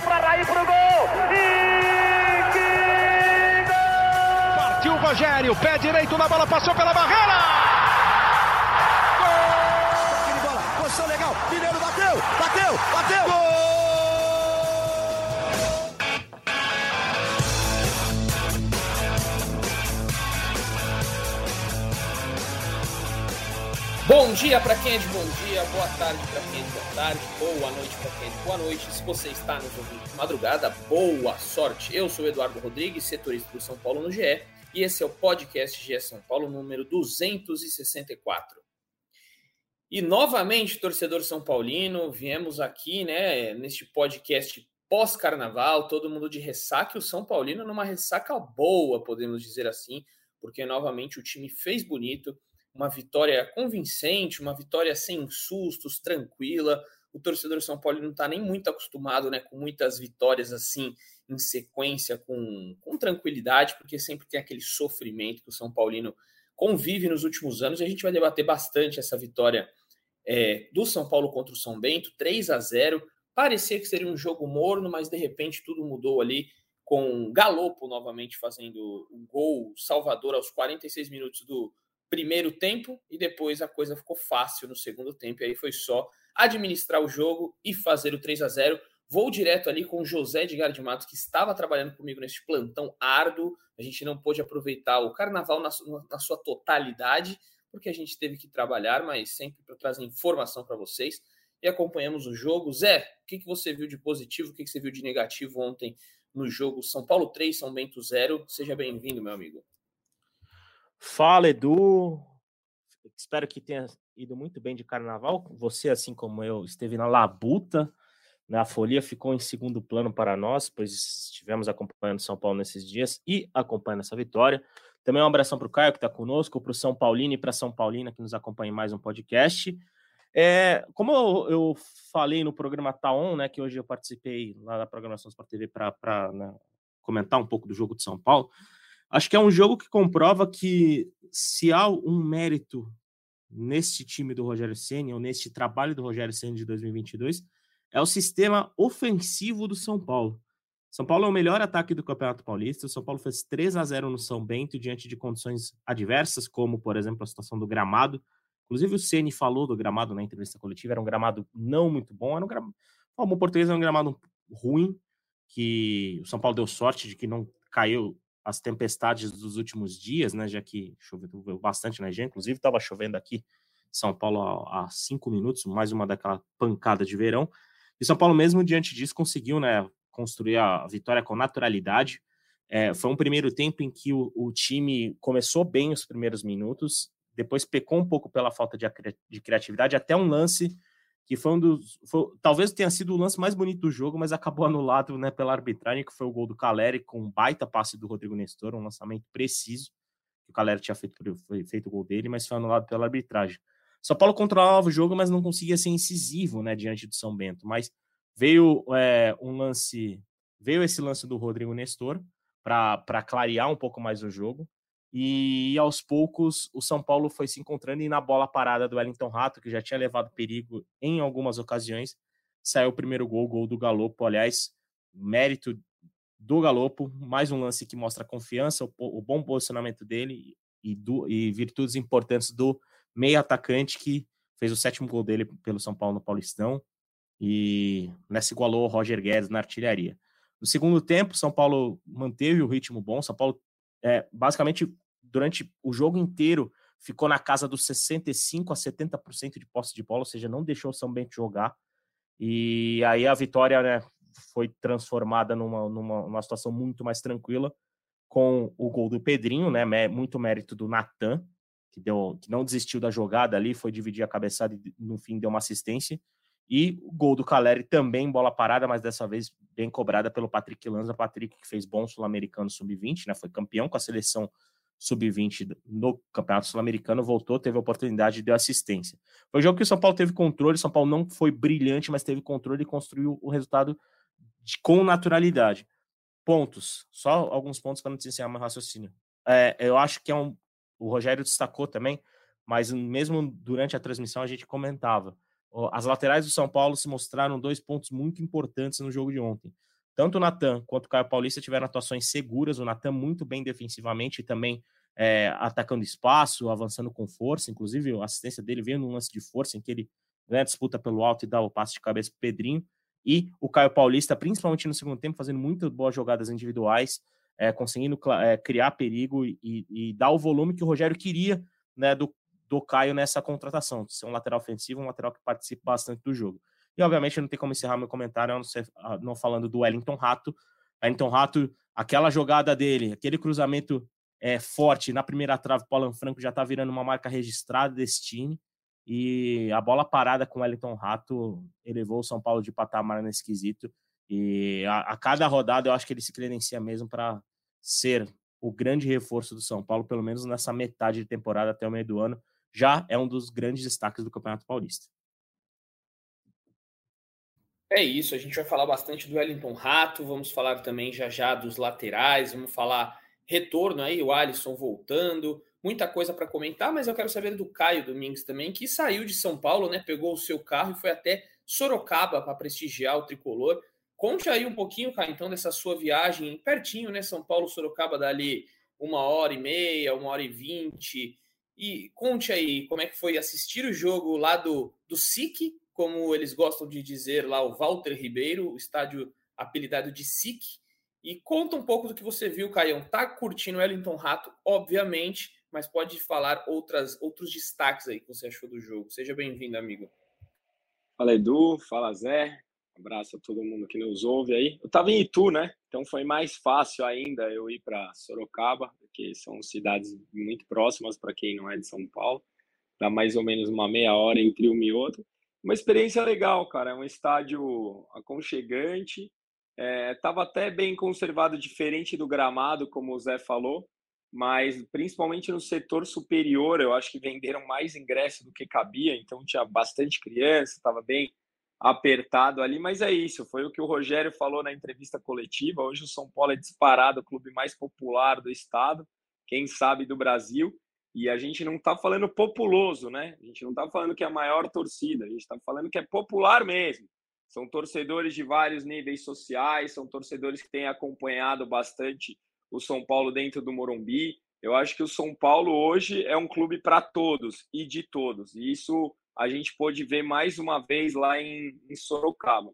Partiu para Raí pro gol. E que gol! Partiu o Rogério, pé direito na bola, passou pela barreira. Gol! bola, posição legal. Mineiro bateu, bateu, bateu. Gol! Bom dia para quem é de bom dia, boa tarde para quem é de boa tarde, boa noite para quem é de boa noite. Se você está nos ouvindo de madrugada, boa sorte. Eu sou Eduardo Rodrigues, setorista do São Paulo no GE, e esse é o podcast GE São Paulo número 264. E novamente, torcedor São Paulino, viemos aqui, né, neste podcast pós-carnaval, todo mundo de ressaca, e o São Paulino numa ressaca boa, podemos dizer assim, porque novamente o time fez bonito uma vitória convincente, uma vitória sem sustos, tranquila. O torcedor São Paulo não está nem muito acostumado né, com muitas vitórias assim em sequência, com, com tranquilidade, porque sempre tem aquele sofrimento que o São Paulino convive nos últimos anos. E a gente vai debater bastante essa vitória é, do São Paulo contra o São Bento, 3 a 0 Parecia que seria um jogo morno, mas de repente tudo mudou ali com Galopo novamente fazendo o gol salvador aos 46 minutos do, primeiro tempo e depois a coisa ficou fácil no segundo tempo. E aí foi só administrar o jogo e fazer o 3 a 0 Vou direto ali com o José Edgar de Matos, que estava trabalhando comigo neste plantão árduo. A gente não pôde aproveitar o carnaval na, sua totalidade, porque a gente teve que trabalhar, mas sempre para trazer informação para vocês. E acompanhamos o jogo. Zé, o que, que você viu de positivo, o que, que você viu de negativo ontem no jogo São Paulo 3, São Bento 0? Seja bem-vindo, meu amigo. Fala, Edu. Espero que tenha ido muito bem de carnaval. Você, assim como eu, esteve na labuta. Né? A folia ficou em segundo plano para nós, pois estivemos acompanhando São Paulo nesses dias e acompanhando essa vitória. Também um abração para o Caio, que está conosco, para o São Paulino e para São Paulina, que nos acompanha em mais um podcast. É, como eu, falei no programa Taon, né, que hoje eu participei lá da programação Sport TV para né, comentar um pouco do jogo de São Paulo, Acho que é um jogo que comprova que se há um mérito neste time do Rogério Ceni ou neste trabalho do Rogério Ceni de 2022 é o sistema ofensivo do São Paulo. São Paulo é o melhor ataque do Campeonato Paulista. O São Paulo fez 3 a 0 no São Bento diante de condições adversas, como por exemplo a situação do gramado. Inclusive o Ceni falou do gramado na entrevista coletiva, era um gramado não muito bom, era um gramado, como português, era um gramado ruim, que o São Paulo deu sorte de que não caiu as tempestades dos últimos dias, né? Já que choveu bastante na gente, inclusive estava chovendo aqui São Paulo há, cinco minutos, mais uma daquela pancada de verão. E São Paulo, mesmo diante disso, conseguiu, né? Construir a vitória com naturalidade. É, foi um primeiro tempo em que o, o, time começou bem os primeiros minutos, depois pecou um pouco pela falta de, de criatividade, até um lance que foi um dos. Foi, talvez tenha sido o lance mais bonito do jogo, mas acabou anulado né, pela arbitragem, que foi o gol do Caleri, com um baita passe do Rodrigo Nestor, um lançamento preciso, que o Caleri tinha feito, feito o gol dele, mas foi anulado pela arbitragem. São Paulo controlava o jogo, mas não conseguia ser incisivo né, diante do São Bento. Mas veio é, um lance. Veio esse lance do Rodrigo Nestor para clarear um pouco mais o jogo. E aos poucos o São Paulo foi se encontrando e na bola parada do Wellington Rato, que já tinha levado perigo em algumas ocasiões, saiu o primeiro gol, gol do Galopo. Aliás, mérito do Galopo, mais um lance que mostra a confiança, o, o bom posicionamento dele e, do, e virtudes importantes do meio atacante que fez o sétimo gol dele pelo São Paulo no Paulistão e nessa igualou o Roger Guedes na artilharia. No segundo tempo, São Paulo manteve o ritmo bom, São Paulo é, basicamente, durante o jogo inteiro, ficou na casa dos 65% a 70% de posse de bola, ou seja, não deixou o São Bento jogar. E aí a vitória né, foi transformada numa, numa, numa situação muito mais tranquila, com o gol do Pedrinho, né, muito mérito do Natan, que, que não desistiu da jogada ali, foi dividir a cabeçada e no fim deu uma assistência. E o gol do Caleri também, bola parada, mas dessa vez bem cobrada pelo Patrick Lanza. Patrick, que fez bom sul-americano sub-20, né? Foi campeão com a seleção sub-20 no Campeonato Sul-Americano, voltou, teve a oportunidade de dar assistência. Foi um jogo que o São Paulo teve controle, o São Paulo não foi brilhante, mas teve controle e construiu o resultado de, com naturalidade. Pontos, só alguns pontos para não encerrar meu raciocínio. É, eu acho que é um. O Rogério destacou também, mas mesmo durante a transmissão a gente comentava as laterais do São Paulo se mostraram dois pontos muito importantes no jogo de ontem. tanto o Natan quanto o Caio Paulista tiveram atuações seguras, o Natan muito bem defensivamente e também é, atacando espaço, avançando com força, inclusive a assistência dele veio num lance de força em que ele ganha disputa pelo alto e dá o passe de cabeça para o Pedrinho, e o Caio Paulista, principalmente no segundo tempo, fazendo muito boas jogadas individuais, é, conseguindo é, criar perigo e, e, dar o volume que o Rogério queria né, do, do Caio nessa contratação, ser um lateral ofensivo, um lateral que participa bastante do jogo. E, obviamente, não tem como encerrar meu comentário não, ser, não falando do Wellington Rato. Wellington Rato, aquela jogada dele, aquele cruzamento é, forte na primeira trave, o Alan Franco já está virando uma marca registrada desse time. E a bola parada com o Wellington Rato elevou o São Paulo de patamar nesse quesito. E a, a cada rodada eu acho que ele se credencia mesmo para ser o grande reforço do São Paulo, pelo menos nessa metade de temporada até o meio do ano. Já é um dos grandes destaques do Campeonato Paulista. É isso, a gente vai falar bastante do Wellington Rato, vamos falar também já já dos laterais, vamos falar retorno aí, o Alisson voltando, muita coisa para comentar, mas eu quero saber do Caio Domingues também, que saiu de São Paulo, né? Pegou o seu carro e foi até Sorocaba para prestigiar o tricolor. Conte aí um pouquinho, Caio, então, dessa sua viagem pertinho, né? São Paulo, Sorocaba, dali uma hora e meia, uma hora e vinte. E conte aí como é que foi assistir o jogo lá do, do SIC, como eles gostam de dizer lá, o Walter Ribeiro, o estádio apelidado de SIC. E conta um pouco do que você viu, Caião. Tá curtindo o Wellington Rato, obviamente, mas pode falar outras, outros destaques aí que você achou do jogo. Seja bem-vindo, amigo. Fala, Edu. Fala, Zé. Um abraço a todo mundo que nos ouve aí. Eu estava em Itu, né? Então foi mais fácil ainda eu ir para Sorocaba, porque são cidades muito próximas para quem não é de São Paulo. Dá mais ou menos uma meia hora entre uma e outra. Uma experiência legal, cara. É um estádio aconchegante. Estava é, até bem conservado, diferente do gramado, como o Zé falou mas principalmente no setor superior, eu acho que venderam mais ingressos do que cabia, então tinha bastante criança, estava bem apertado ali, mas é isso, foi o que o Rogério falou na entrevista coletiva. Hoje o São Paulo é disparado o clube mais popular do estado, quem sabe do Brasil, e a gente não está falando populoso, né? A gente não está falando que é a maior torcida, a gente está falando que é popular mesmo. São torcedores de vários níveis sociais, são torcedores que têm acompanhado bastante o São Paulo dentro do Morumbi. Eu acho que o São Paulo hoje é um clube para todos e de todos. E isso a gente pôde ver mais uma vez lá em, em Sorocaba.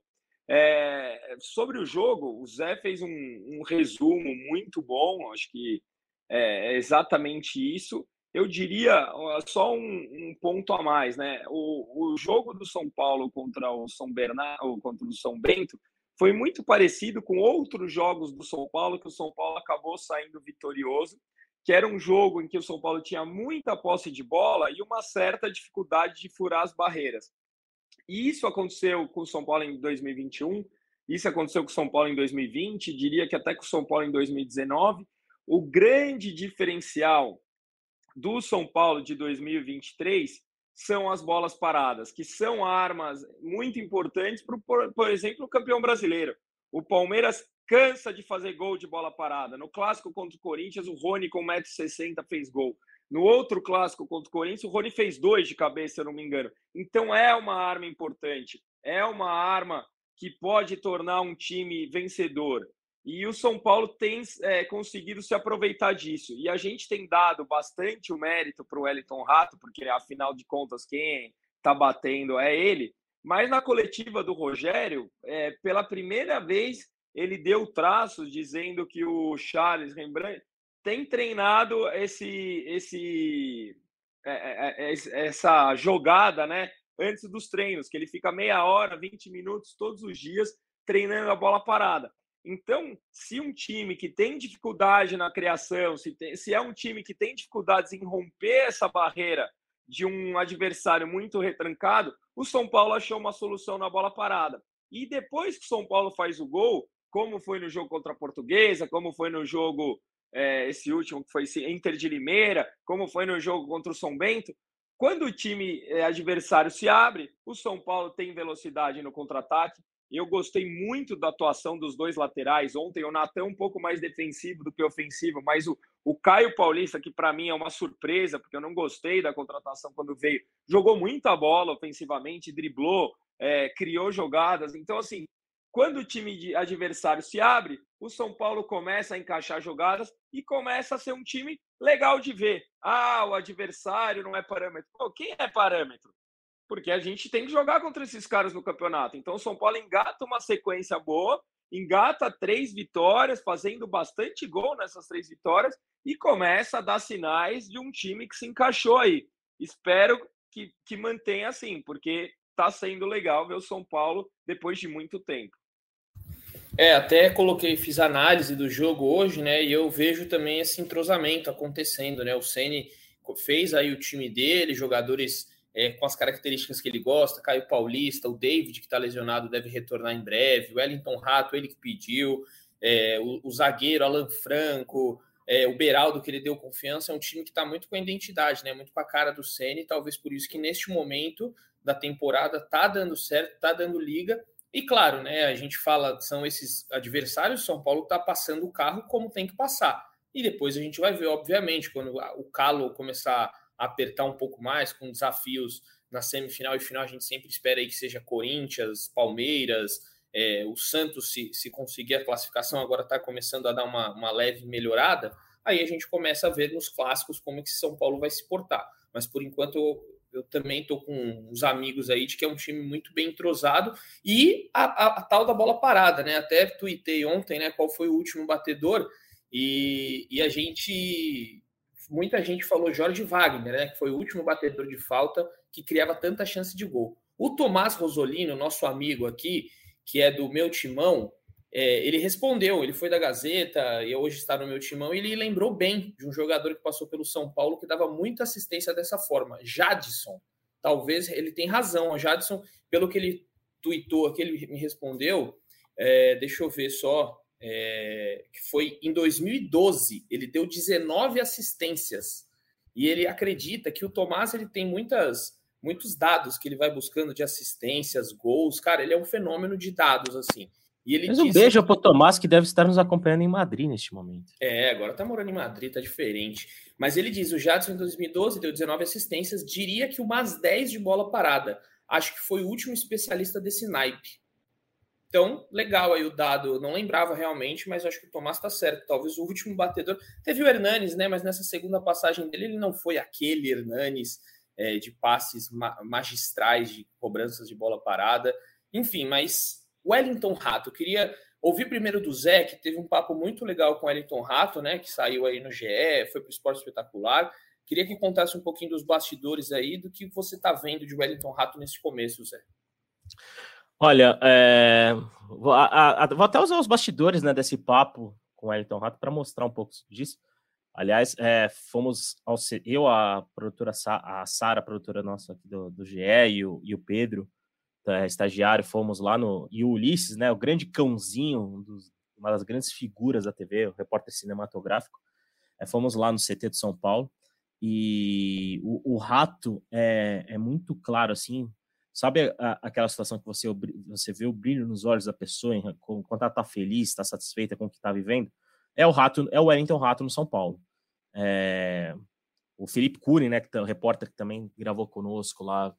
É, sobre o jogo, o Zé fez um, um resumo muito bom, acho que é, é exatamente isso. Eu diria só um, um, ponto a mais, né? O, o jogo do São Paulo contra o São Bernardo, contra o São Bento, foi muito parecido com outros jogos do São Paulo, que o São Paulo acabou saindo vitorioso, que era um jogo em que o São Paulo tinha muita posse de bola e uma certa dificuldade de furar as barreiras. E isso aconteceu com o São Paulo em 2021, isso aconteceu com o São Paulo em 2020, diria que até com o São Paulo em 2019. O grande diferencial do São Paulo de 2023 são as bolas paradas, que são armas muito importantes para, por, exemplo, o campeão brasileiro. O Palmeiras cansa de fazer gol de bola parada. No clássico contra o Corinthians, o Rony, com 1,60m, fez gol. No outro clássico contra o Corinthians, o Rony fez dois de cabeça, se eu não me engano. Então é uma arma importante. É uma arma que pode tornar um time vencedor. E o São Paulo tem é, conseguido se aproveitar disso. E a gente tem dado bastante o mérito para o Wellington Rato, porque afinal de contas, quem está batendo é ele. Mas na coletiva do Rogério, é, pela primeira vez, ele deu traços dizendo que o Charles Rembrandt tem treinado esse, esse, é, é, é essa jogada né, antes dos treinos, que ele fica meia hora, 20 minutos todos os dias treinando a bola parada. Então, se um time que tem dificuldade na criação, se, tem, se é um time que tem dificuldades em romper essa barreira de um adversário muito retrancado, o São Paulo achou uma solução na bola parada. E depois que o São Paulo faz o gol, como foi no jogo contra a Portuguesa, como foi no jogo, é, esse último que foi Inter de Limeira, como foi no jogo contra o São Bento, quando o time é, adversário se abre, o São Paulo tem velocidade no contra-ataque, eu gostei muito da atuação dos dois laterais. Ontem o Natan um pouco mais defensivo do que ofensivo, mas o, o Caio Paulista, que para mim é uma surpresa, porque eu não gostei da contratação quando veio, jogou muita bola ofensivamente, driblou, é, criou jogadas. Então, assim, quando o time adversário se abre, o São Paulo começa a encaixar jogadas e começa a ser um time legal de ver. Ah, o adversário não é parâmetro. Pô, quem é parâmetro? Porque a gente tem que jogar contra esses caras no campeonato. Então o São Paulo engata uma sequência boa, engata três vitórias, fazendo bastante gol nessas três vitórias e começa a dar sinais de um time que se encaixou aí. Espero que, que mantenha assim, porque está sendo legal ver o São Paulo depois de muito tempo. É, até coloquei, fiz análise do jogo hoje, né? E eu vejo também esse entrosamento acontecendo, né? O Ceni fez aí o time dele, jogadores é, com as características que ele gosta, Caio Paulista, o David, que está lesionado, deve retornar em breve, o Wellington Rato, ele que pediu, é, o, o, zagueiro Alan Franco, é, o Beraldo, que ele deu confiança, é um time que está muito com a identidade, né? Muito com a cara do Ceni, talvez por isso que neste momento da temporada tá dando certo, tá dando liga. E claro, né? A gente fala, são esses adversários, São Paulo tá passando o carro como tem que passar. E depois a gente vai ver, obviamente, quando o calo começar a apertar um pouco mais, com desafios na semifinal e final, a gente sempre espera aí que seja Corinthians, Palmeiras, é, o Santos, se, se conseguir a classificação, agora está começando a dar uma, uma leve melhorada, aí a gente começa a ver nos clássicos como é que São Paulo vai se portar. Mas por enquanto também estou com uns amigos aí de que é um time muito bem entrosado e a, a, a, tal da bola parada, né? Até tuitei ontem, né? Qual foi o último batedor e, e a gente, muita gente falou Jorge Wagner, né? Que foi o último batedor de falta que criava tanta chance de gol. O Tomás Rosolino, nosso amigo aqui, que é do meu timão, é, ele respondeu, ele foi da Gazeta e hoje está no meu timão, e ele lembrou bem de um jogador que passou pelo São Paulo que dava muita assistência dessa forma, Jadson. Talvez ele tenha razão, o Jadson, pelo que ele tweetou aqui, ele me respondeu, é, deixa eu ver só, é, que foi em 2012, ele deu 19 assistências, e ele acredita que o Tomás ele tem muitas muitos dados que ele vai buscando de assistências, gols, cara, ele é um fenômeno de dados, assim. E ele Mas um disse... beijo pro Tomás, que deve estar nos acompanhando em Madrid neste momento. É, agora tá morando em Madrid, tá diferente. Mas ele diz: o Jadson em 2012 deu 19 assistências, diria que umas 10 de bola parada. Acho que foi o último especialista desse naipe. Então, legal aí o dado. Não lembrava realmente, mas acho que o Tomás tá certo. Talvez o último batedor. Teve o Hernanes, né? Mas nessa segunda passagem dele, ele não foi aquele Hernanes é, de passes ma magistrais, de cobranças de bola parada. Enfim, mas Wellington Rato, eu queria ouvir primeiro do Zé, que teve um papo muito legal com o Wellington Rato, né? Que saiu aí no GE, foi para o Esporte Espetacular. Queria que contasse um pouquinho dos bastidores aí, do que você está vendo de Wellington Rato nesse começo, Zé. Olha, é, vou, a, a, vou, até usar os bastidores né, desse papo com o Wellington Rato para mostrar um pouco disso. Aliás, é, fomos ao, eu, a produtora, a Sara, produtora nossa aqui do, do GE, e o, e o Pedro, estagiário, fomos lá no. E o Ulisses, né, o grande cãozinho, um dos, uma das grandes figuras da TV, o repórter cinematográfico, é, fomos lá no CT de São Paulo. E o, o rato é, é muito claro, assim, sabe a, aquela situação que você, você vê o brilho nos olhos da pessoa quando ela está feliz, está satisfeita com o que está vivendo? É o rato, é o Wellington Rato no São Paulo. É, o Felipe Cury, né, que é o repórter que também gravou conosco lá,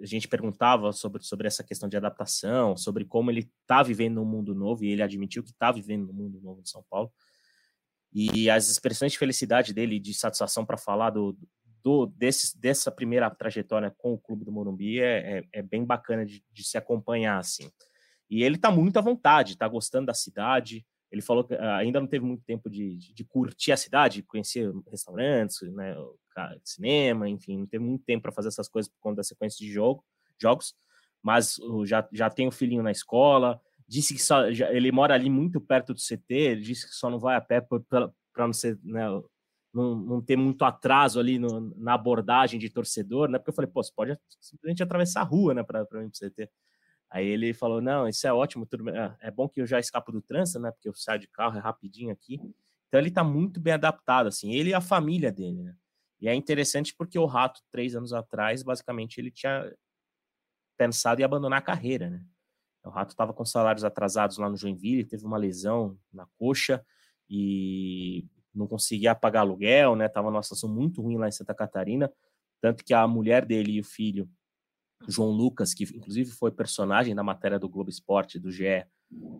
a gente perguntava sobre, sobre essa questão de adaptação, sobre como ele está vivendo um mundo novo, e ele admitiu que está vivendo um mundo novo em São Paulo. E as expressões de felicidade dele, de satisfação para falar do, do desse, dessa primeira trajetória com o Clube do Morumbi é, é, é bem bacana de, de, se acompanhar, assim. E ele está muito à vontade, está gostando da cidade, ele falou que ah, ainda não teve muito tempo de, de, de curtir a cidade, conhecer restaurantes, né, cinema, enfim, não teve muito tempo para fazer essas coisas por conta da sequência de jogo, jogos, mas já, já tem o filhinho na escola, disse que só, já, ele mora ali muito perto do CT, ele disse que só não vai a pé para não ser, né, não, não ter muito atraso ali no, na abordagem de torcedor, né, porque eu falei, pô, você pode simplesmente atravessar a rua, né, para para o CT. Aí ele falou: Não, isso é ótimo, tudo é, é bom que eu já escapo do trânsito, né? Porque eu saio de carro, é rapidinho aqui. Então ele está muito bem adaptado, assim, ele e a família dele, né? E é interessante porque o Rato, três anos atrás, basicamente ele tinha pensado em abandonar a carreira, né? O Rato estava com salários atrasados lá no Joinville, teve uma lesão na coxa e não conseguia pagar aluguel, né? Tava numa situação muito ruim lá em Santa Catarina, tanto que a mulher dele e o filho João Lucas, que inclusive foi personagem da matéria do Globo Esporte, do GE,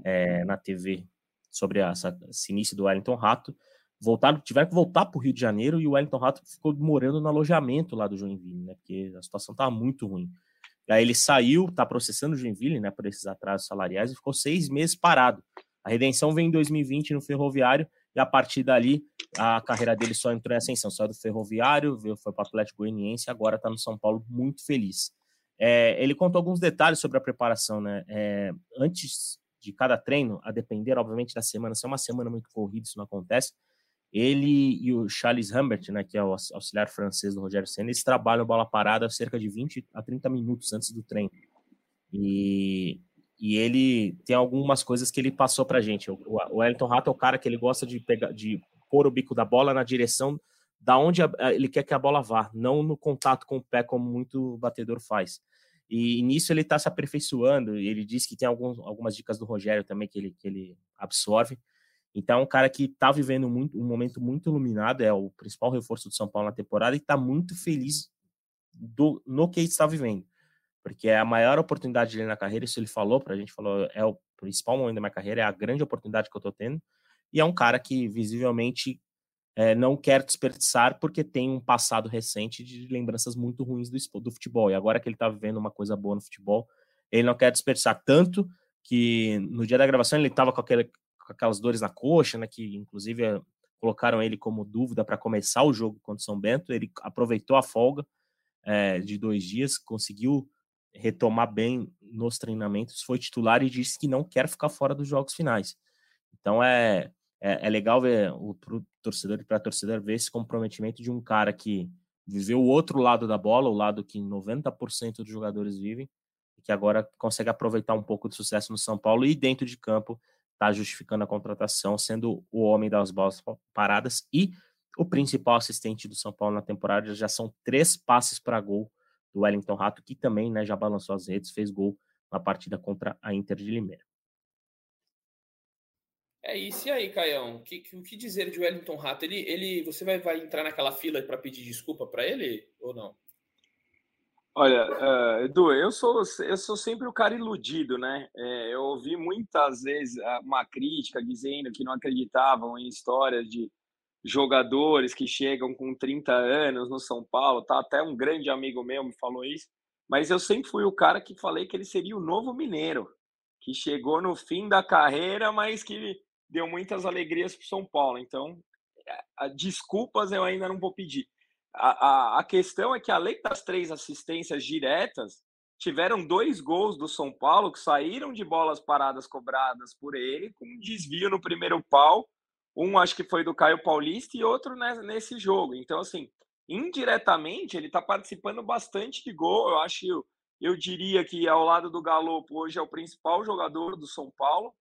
é, na TV, sobre essa, esse início do Wellington Rato, voltaram, tiveram que voltar para o Rio de Janeiro e o Wellington Rato ficou morando no alojamento lá do Joinville, né? Porque a situação estava muito ruim. Aí ele saiu, está processando o Joinville, né? Por esses atrasos salariais e ficou seis meses parado. A redenção vem em 2020 no Ferroviário e a partir dali a carreira dele só entrou em ascensão. Saiu do Ferroviário, foi para o Atlético Goianiense, agora está no São Paulo muito feliz. É, ele contou alguns detalhes sobre a preparação, né? É, antes de cada treino, a depender, obviamente, da semana, se é uma semana muito corrida, isso não acontece. Ele e o Charles Humbert, né, que é o auxiliar francês do Rogério Senna, eles trabalham bola parada cerca de 20 a 30 minutos antes do treino. E, e ele tem algumas coisas que ele passou pra gente. O, o Wellington Rato é o cara que ele gosta de pegar, de pôr o bico da bola na direção da onde a, ele quer que a bola vá, não no contato com o pé, como muito batedor faz. E, nisso ele está se aperfeiçoando. Ele diz que tem algumas dicas do Rogério também que ele, que ele absorve. Então, é um cara que está vivendo muito, um momento muito iluminado, é o principal reforço do São Paulo na temporada e está muito feliz do, no que está vivendo. Porque é a maior oportunidade dele na carreira, isso ele falou para a gente, falou, é o principal momento da minha carreira, é a grande oportunidade que eu estou tendo. E é um cara que visivelmente é, não quer desperdiçar porque tem um passado recente de lembranças muito ruins do, do futebol. E agora que ele está vivendo uma coisa boa no futebol, ele não quer desperdiçar tanto que no dia da gravação ele estava com, com, aquelas dores na coxa, né, que inclusive eh, colocaram ele como dúvida para começar o jogo contra o São Bento. Ele aproveitou a folga é, de dois dias, conseguiu retomar bem nos treinamentos, foi titular e disse que não quer ficar fora dos jogos finais. Então é é, é legal ver o torcedor e para torcedor ver esse comprometimento de um cara que viveu o outro lado da bola, o lado que 90% dos jogadores vivem, e que agora consegue aproveitar um pouco do sucesso no São Paulo e dentro de campo está justificando a contratação, sendo o homem das bolas paradas e o principal assistente do São Paulo na temporada. Já são três passes para gol do Wellington Rato, que também né, já balançou as redes, fez gol na partida contra a Inter de Limeira. É isso e aí, Caião. O que, que, dizer de Wellington Rato? Ele, ele, você vai, vai entrar naquela fila para pedir desculpa para ele ou não? Olha, uh, Edu, eu sou, eu sou sempre o cara iludido, né? É, eu ouvi muitas vezes uma crítica dizendo que não acreditavam em histórias de jogadores que chegam com 30 anos no São Paulo, tá? Até um grande amigo meu me falou isso, mas eu sempre fui o cara que falei que ele seria o novo mineiro, que chegou no fim da carreira, mas que deu muitas alegrias para São Paulo. Então, é, desculpas eu ainda não vou pedir. A, a, questão é que, além das três assistências diretas, tiveram dois gols do São Paulo que saíram de bolas paradas cobradas por ele, com um desvio no primeiro pau. Um acho que foi do Caio Paulista e outro nesse jogo. Então, assim, indiretamente, ele está participando bastante de gol. Eu acho, eu, eu diria que ao lado do Galopo hoje é o principal jogador do São Paulo.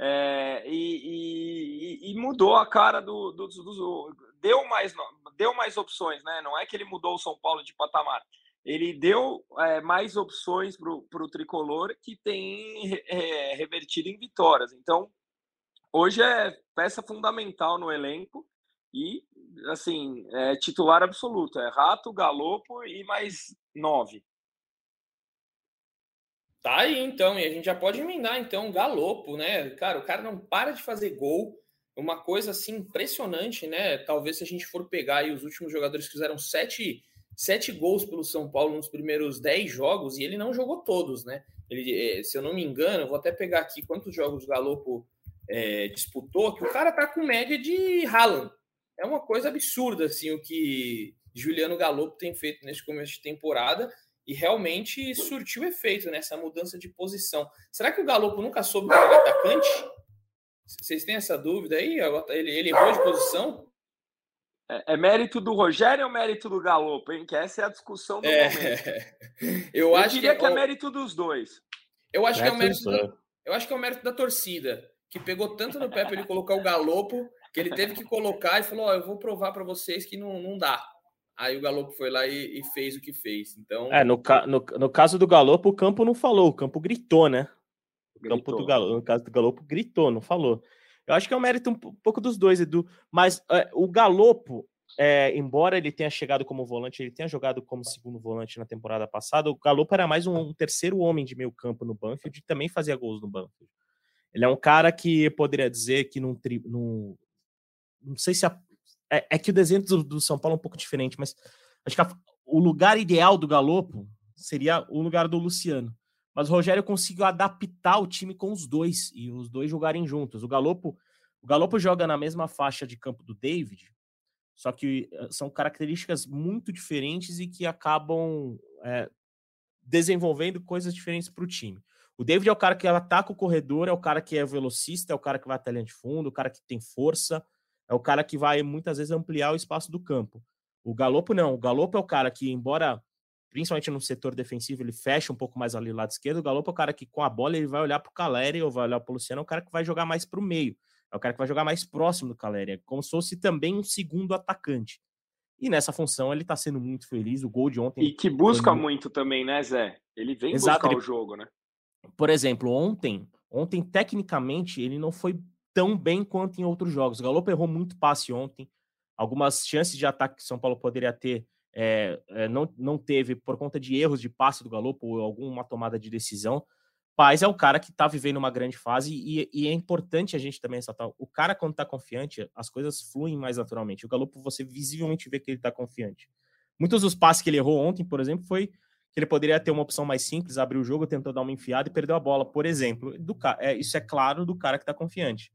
É, e, e, e, mudou a cara do, do, do, deu mais deu mais opções, né? Não é que ele mudou o São Paulo de patamar, ele deu é, mais opções para o tricolor que tem é, revertido em vitórias. Então, hoje é peça fundamental no elenco e assim é titular absoluto, é Rato, Galopo e mais nove. Tá aí então, e a gente já pode emendar então Galopo, né? Cara, o cara não para de fazer gol, uma coisa assim impressionante, né? Talvez se a gente for pegar aí os últimos jogadores que fizeram sete, sete gols pelo São Paulo nos primeiros dez jogos, e ele não jogou todos, né? Ele, eh, se eu não me engano, vou até pegar aqui quantos jogos o Galopo é, disputou, que o cara tá com média de Haaland. É uma coisa absurda, assim, o que Juliano Galopo tem feito nesse começo de temporada e realmente surtiu efeito nessa mudança de posição. Será que o Galopo nunca soube jogar atacante? Vocês têm essa dúvida aí? Ele, ele errou de posição? É, é, mérito do Rogério ou mérito do Galopo, hein? Que essa é a discussão do é, momento. Eu, eu acho diria que é, que é mérito dos dois. Eu acho que é o mérito da, eu acho que é o mérito da torcida, que pegou tanto no pé para ele colocar o Galopo, que ele teve que colocar e falou: oh, eu vou provar para vocês que não, não dá. Aí o Galopo foi lá e, e, fez o que fez. Então. É, no, no, no caso do Galopo, o campo não falou, o campo gritou, né? Campo do Galopo, no caso do Galopo, gritou, não falou. Eu acho que é um mérito um pouco dos dois, Edu. Mas é, o Galopo, é, embora ele tenha chegado como volante, ele tenha jogado como segundo volante na temporada passada, o Galopo era mais um, um terceiro homem de meio campo no Banfield e também fazia gols no Banfield. Ele é um cara que poderia dizer que num, num não sei se a, é, é, que o desenho do, do, São Paulo é um pouco diferente, mas acho que a, o lugar ideal do Galopo seria o lugar do Luciano. Mas o Rogério conseguiu adaptar o time com os dois e os dois jogarem juntos. O Galopo, o Galopo joga na mesma faixa de campo do David, só que eh, são características muito diferentes e que acabam é, desenvolvendo coisas diferentes para o time. O David é o cara que ataca o corredor, é o cara que é velocista, é o cara que vai até a linha de fundo, o cara que tem força, é o cara que vai muitas vezes ampliar o espaço do campo. O Galopo não, o Galopo é o cara que, embora principalmente no setor defensivo, ele fecha um pouco mais ali do lado esquerdo. O Galopo é o cara que, com a bola, ele vai olhar para o Caleri ou vai olhar para o Luciano, é o cara que vai jogar mais para o meio. É o cara que vai jogar mais próximo do Caleri. É como se fosse também um segundo atacante. E nessa função ele está sendo muito feliz. O gol de ontem. E que busca foi... muito também, né, Zé? Ele vem Exato, buscar ele... o jogo, né? Por exemplo, ontem, ontem, tecnicamente, ele não foi tão bem quanto em outros jogos. O Galo errou muito passe ontem. Algumas chances de ataque que São Paulo poderia ter é, não, não teve por conta de erros de passe do Galo ou alguma tomada de decisão. Paz é o cara que está vivendo uma grande fase e, e, é importante a gente também ressaltar. O cara, quando está confiante, as coisas fluem mais naturalmente. O Galo você visivelmente vê que ele está confiante. Muitos dos passes que ele errou ontem, por exemplo, foi que ele poderia ter uma opção mais simples, abrir o jogo, tentou dar uma enfiada e perdeu a bola, por exemplo. Do, é, isso é claro do cara que está confiante.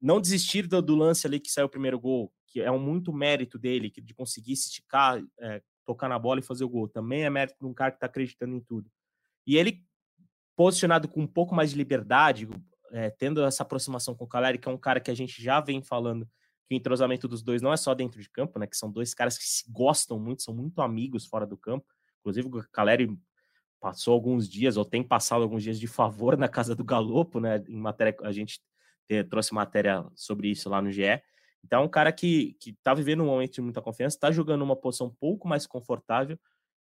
Não desistir do, do, lance ali que saiu o primeiro gol, que é um muito mérito dele, que de conseguir se esticar, é, tocar na bola e fazer o gol. Também é mérito de um cara que está acreditando em tudo. E ele, posicionado com um pouco mais de liberdade, é, tendo essa aproximação com o Caleri, que é um cara que a gente já vem falando que o entrosamento dos dois não é só dentro de campo, né? Que são dois caras que se gostam muito, são muito amigos fora do campo. Inclusive, o Caleri passou alguns dias, ou tem passado alguns dias de favor na casa do Galopo, né? Em matéria, a gente trouxe matéria sobre isso lá no GE. Então, é um cara que, que tá vivendo um momento de muita confiança, está jogando uma posição um pouco mais confortável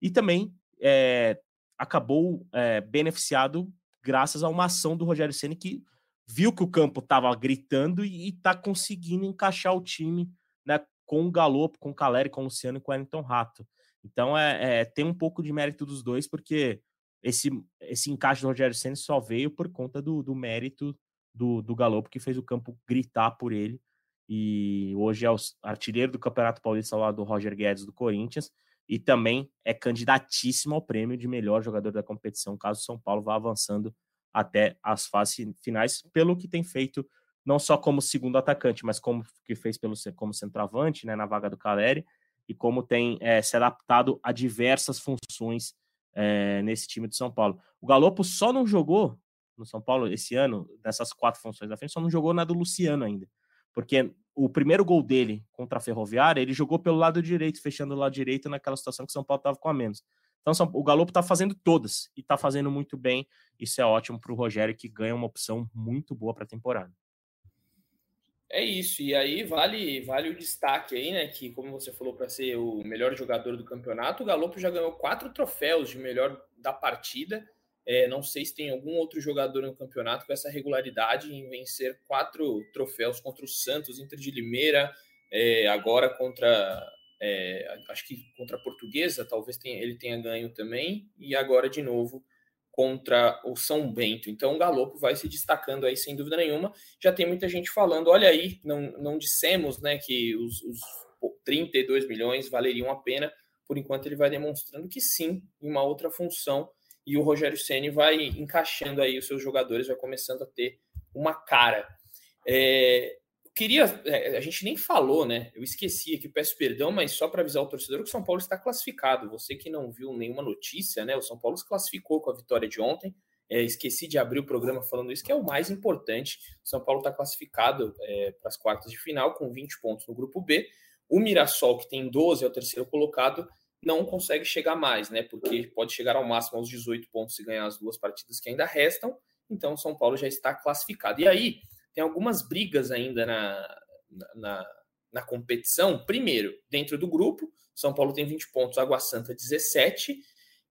e também é, acabou é, beneficiado graças a uma ação do Rogério Ceni que viu que o campo estava gritando e está conseguindo encaixar o time né, com o Galopo, com o Caleri, com o Luciano e com o Wellington Rato. Então é, é, tem um pouco de mérito dos dois, porque esse, esse encaixe do Rogério Senna só veio por conta do, do mérito do, do Galo, que fez o campo gritar por ele. E hoje é o artilheiro do Campeonato Paulista lá do Roger Guedes do Corinthians. E também é candidatíssimo ao prêmio de melhor jogador da competição, caso o São Paulo vá avançando até as fases finais, pelo que tem feito não só como segundo atacante, mas como que fez pelo como centroavante, né, na vaga do Caleri, e como tem é, se adaptado a diversas funções é, nesse time do São Paulo. O Galopo só não jogou no São Paulo esse ano, dessas quatro funções da frente, só não jogou na do Luciano ainda. Porque o primeiro gol dele contra a Ferroviária, ele jogou pelo lado direito, fechando o lado direito naquela situação que o São Paulo estava com a menos. Então o Galopo está fazendo todas e está fazendo muito bem. Isso é ótimo para o Rogério, que ganha uma opção muito boa para a temporada. É isso, e aí vale vale o destaque aí, né? Que, como você falou, para ser o melhor jogador do campeonato, o Galopo já ganhou quatro troféus de melhor da partida. É, não sei se tem algum outro jogador no campeonato com essa regularidade em vencer quatro troféus contra o Santos, Inter de Limeira, é, agora contra. É, acho que contra a Portuguesa, talvez tenha, ele tenha ganho também, e agora de novo contra o São Bento. Então o Galopo vai se destacando aí sem dúvida nenhuma. Já tem muita gente falando, olha aí, não, não dissemos né, que os, os 32 milhões valeriam a pena. Por enquanto ele vai demonstrando que sim, em uma outra função. E o Rogério Ceni vai encaixando aí os seus jogadores, vai começando a ter uma cara. É, queria. É, a gente nem falou, né? Eu esqueci aqui, peço perdão, mas só para avisar o torcedor que o São Paulo está classificado. Você que não viu nenhuma notícia, né? O São Paulo se classificou com a vitória de ontem. É, esqueci de abrir o programa falando isso, que é o mais importante. O São Paulo está classificado é, para as quartas de final com 20 pontos no grupo B. O Mirassol, que tem 12, é o terceiro colocado, não consegue chegar mais, né? Porque pode chegar ao máximo aos 18 pontos se ganhar as duas partidas que ainda restam. Então, o São Paulo já está classificado. E aí, tem algumas brigas ainda na, na, na competição. Primeiro, dentro do grupo, São Paulo tem 20 pontos, Água Santa 17.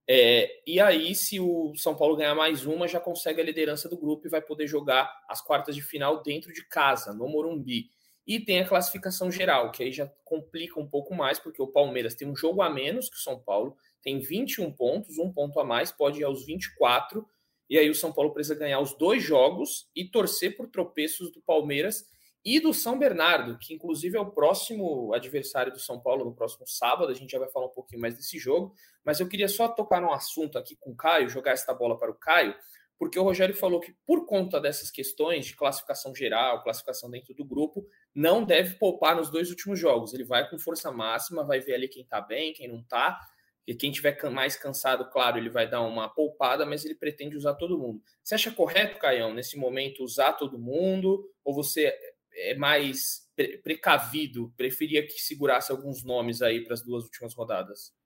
É, e aí, se o São Paulo ganhar mais uma, já consegue a liderança do grupo e vai poder jogar as quartas de final dentro de casa, no Morumbi. E tem a classificação geral, que aí já complica um pouco mais, porque o Palmeiras tem um jogo a menos que o São Paulo, tem 21 pontos, um ponto a mais, pode ir aos 24. E aí o São Paulo precisa ganhar os dois jogos e torcer por tropeços do Palmeiras e do São Bernardo, que inclusive é o próximo adversário do São Paulo no próximo sábado. A gente já vai falar um pouquinho mais desse jogo, mas eu queria só tocar num assunto aqui com o Caio, jogar esta bola para o Caio, porque o Rogério falou que por conta dessas questões de classificação geral, classificação dentro do grupo, não deve poupar nos dois últimos jogos. Ele vai com força máxima, vai ver ali quem tá bem, quem não tá. E quem tiver mais cansado, claro, ele vai dar uma poupada, mas ele pretende usar todo mundo. Você acha correto, Caião, nesse momento, usar todo mundo? Ou você é mais precavido, preferia que segurasse alguns nomes aí para as duas últimas rodadas?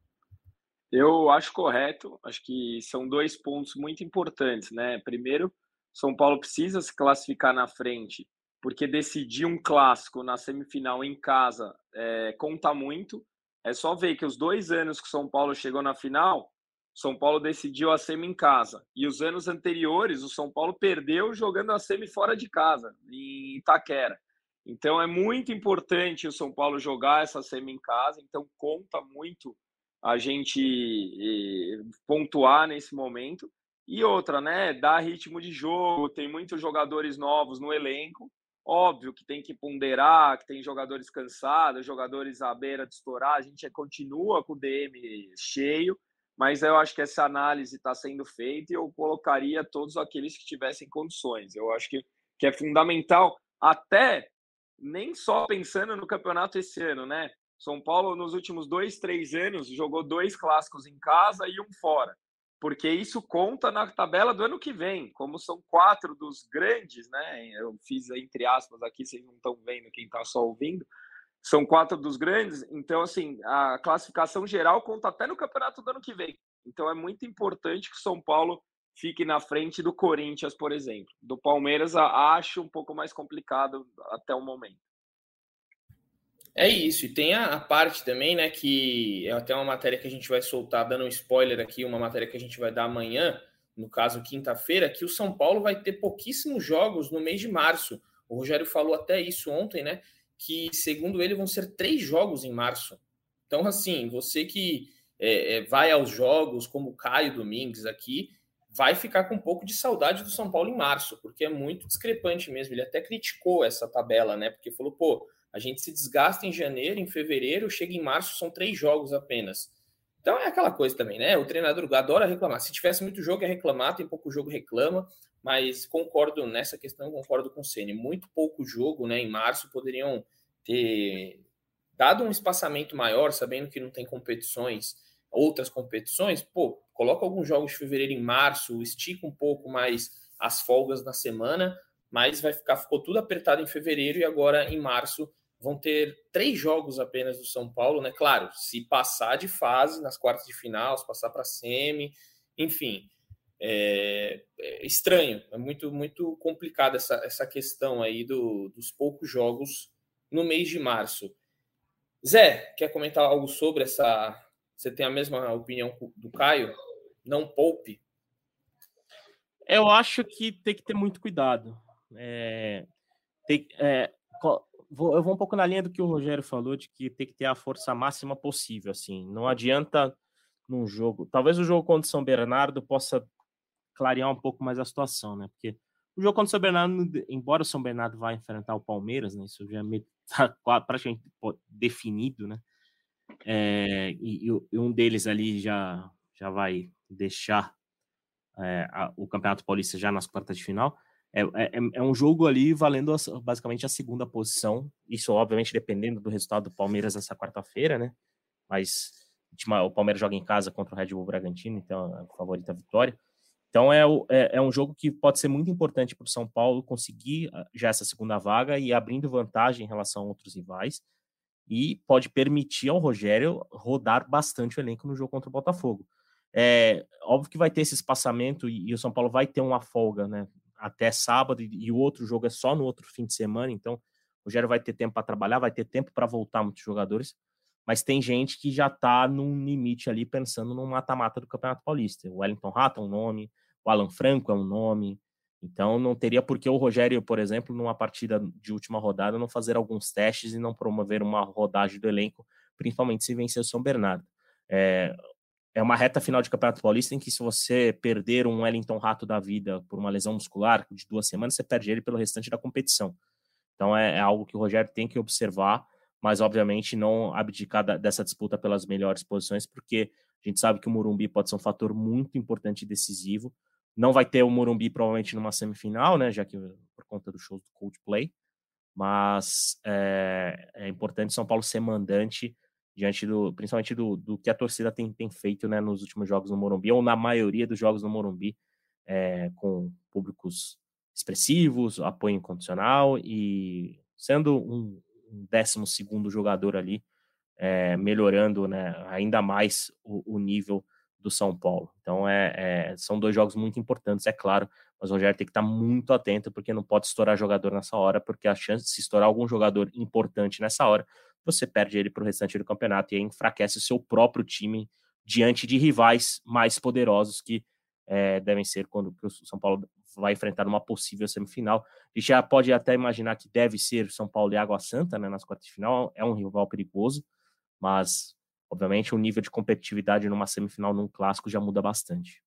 Eu acho correto, acho que são dois pontos muito importantes, né? Primeiro, São Paulo precisa se classificar na frente, porque decidir um clássico na semifinal em casa é, conta muito. É só ver que os dois anos que o São Paulo chegou na final, São Paulo decidiu a semi em casa. E os anos anteriores, o São Paulo perdeu jogando a semi fora de casa, em Itaquera. Então é muito importante o São Paulo jogar essa semi em casa, então conta muito a gente eh, pontuar nesse momento. E outra, né? Dar ritmo de jogo, tem muitos jogadores novos no elenco. Óbvio que tem que ponderar, que tem jogadores cansados, jogadores à beira de estourar. A gente continua com o DM cheio, mas eu acho que essa análise está sendo feita e eu colocaria todos aqueles que tivessem condições. Eu acho que, que é fundamental, até nem só pensando no campeonato esse ano, né? São Paulo, nos últimos dois, três anos, jogou dois clássicos em casa e um fora, porque isso conta na tabela do ano que vem. Como são quatro dos grandes, né? Eu fiz entre aspas aqui, vocês não estão vendo, quem está só ouvindo. São quatro dos grandes, então, assim, a classificação geral conta até no campeonato do ano que vem. Então, é muito importante que o São Paulo fique na frente do Corinthians, por exemplo. Do Palmeiras, acho um pouco mais complicado até o momento. É isso, e tem a, a, parte também, né, que é até uma matéria que a gente vai soltar, dando um spoiler aqui, uma matéria que a gente vai dar amanhã, no caso quinta-feira, que o São Paulo vai ter pouquíssimos jogos no mês de março. O Rogério falou até isso ontem, né, que segundo ele vão ser três jogos em março. Então, assim, você que é, é, vai aos jogos, como o Caio Domingues aqui, vai ficar com um pouco de saudade do São Paulo em março, porque é muito discrepante mesmo. Ele até criticou essa tabela, né, porque falou, pô a gente se desgasta em janeiro, em fevereiro, chega em março, são três jogos apenas. Então é aquela coisa também, né? O treinador adora reclamar. Se tivesse muito jogo, é reclamar, tem pouco jogo, reclama. Mas concordo nessa questão, concordo com o Ceni. Muito pouco jogo, né? Em março poderiam ter dado um espaçamento maior, sabendo que não tem competições, outras competições. Pô, coloca alguns jogos de fevereiro em março, estica um pouco mais as folgas na semana, mas vai ficar ficou tudo apertado em fevereiro e agora em março vão ter três jogos apenas do São Paulo, né? Claro, se passar de fase nas quartas de final, se passar para semi, enfim, é, é, estranho, é muito muito complicado essa, essa questão aí do, dos poucos jogos no mês de março. Zé, quer comentar algo sobre essa? Você tem a mesma opinião do Caio? Não poupe? Eu acho que tem que ter muito cuidado. É, tem, é, vou, eu vou um pouco na linha do que o Rogério falou, de que tem que ter a força máxima possível, assim. Não adianta num jogo. Talvez o jogo contra o São Bernardo possa clarear um pouco mais a situação, né? Porque o jogo contra o São Bernardo, embora o São Bernardo vá enfrentar o Palmeiras, né? Isso já está praticamente definido, né? É, e, e, um deles ali já, já vai deixar é, a, o Campeonato Paulista já nas quartas de final. É, é, é, um jogo ali valendo basicamente a segunda posição. Isso, obviamente, dependendo do resultado do Palmeiras nessa quarta-feira, né? Mas o Palmeiras joga em casa contra o Red Bull Bragantino, então é o favorito vitória. Então é, é, é um jogo que pode ser muito importante para o São Paulo conseguir ah, já essa segunda vaga e abrindo vantagem em relação a outros rivais. E pode permitir ao Rogério rodar bastante o elenco no jogo contra o Botafogo. É óbvio que vai ter esse espaçamento e, e o São Paulo vai ter uma folga, né? Até sábado e o outro jogo é só no outro fim de semana, então o Rogério vai ter tempo para trabalhar, vai ter tempo para voltar muitos jogadores, mas tem gente que já está num limite ali pensando no mata-mata do Campeonato Paulista. O Wellington Rata é um nome, o Alan Franco é um nome, Então não teria por que o Rogério, por exemplo, numa partida de última rodada, não fazer alguns testes e não promover uma rodagem do elenco, principalmente se vencer o São Bernardo. É, é uma reta final de Campeonato Paulista em que se você perder um Wellington Rato da vida por uma lesão muscular de duas semanas, você perde ele pelo restante da competição. Então é, é algo que o Rogério tem que observar, mas obviamente não abdicar da, dessa disputa pelas melhores posições, porque a gente sabe que o Morumbi pode ser um fator muito importante e decisivo. Não vai ter o Morumbi provavelmente numa semifinal, né? Já que por conta do show do Coldplay. Mas é, é importante São Paulo ser mandante diante do, principalmente do, do que a torcida tem, tem feito né, nos últimos jogos no Morumbi, ou na maioria dos jogos no Morumbi, é, com públicos expressivos, apoio incondicional e sendo um, um décimo segundo jogador ali, é, melhorando né, ainda mais o, o, nível do São Paulo. Então é, é, são dois jogos muito importantes, é claro, mas o Rogério tem que estar muito atento porque não pode estourar jogador nessa hora, porque a chance de se estourar algum jogador importante nessa hora você perde ele para o restante do campeonato e enfraquece o seu próprio time diante de rivais mais poderosos que é, devem ser quando o São Paulo vai enfrentar uma possível semifinal. E já pode até imaginar que deve ser São Paulo e Água Santa né, nas quartas de final, é um rival perigoso, mas obviamente o nível de competitividade numa semifinal num clássico já muda bastante.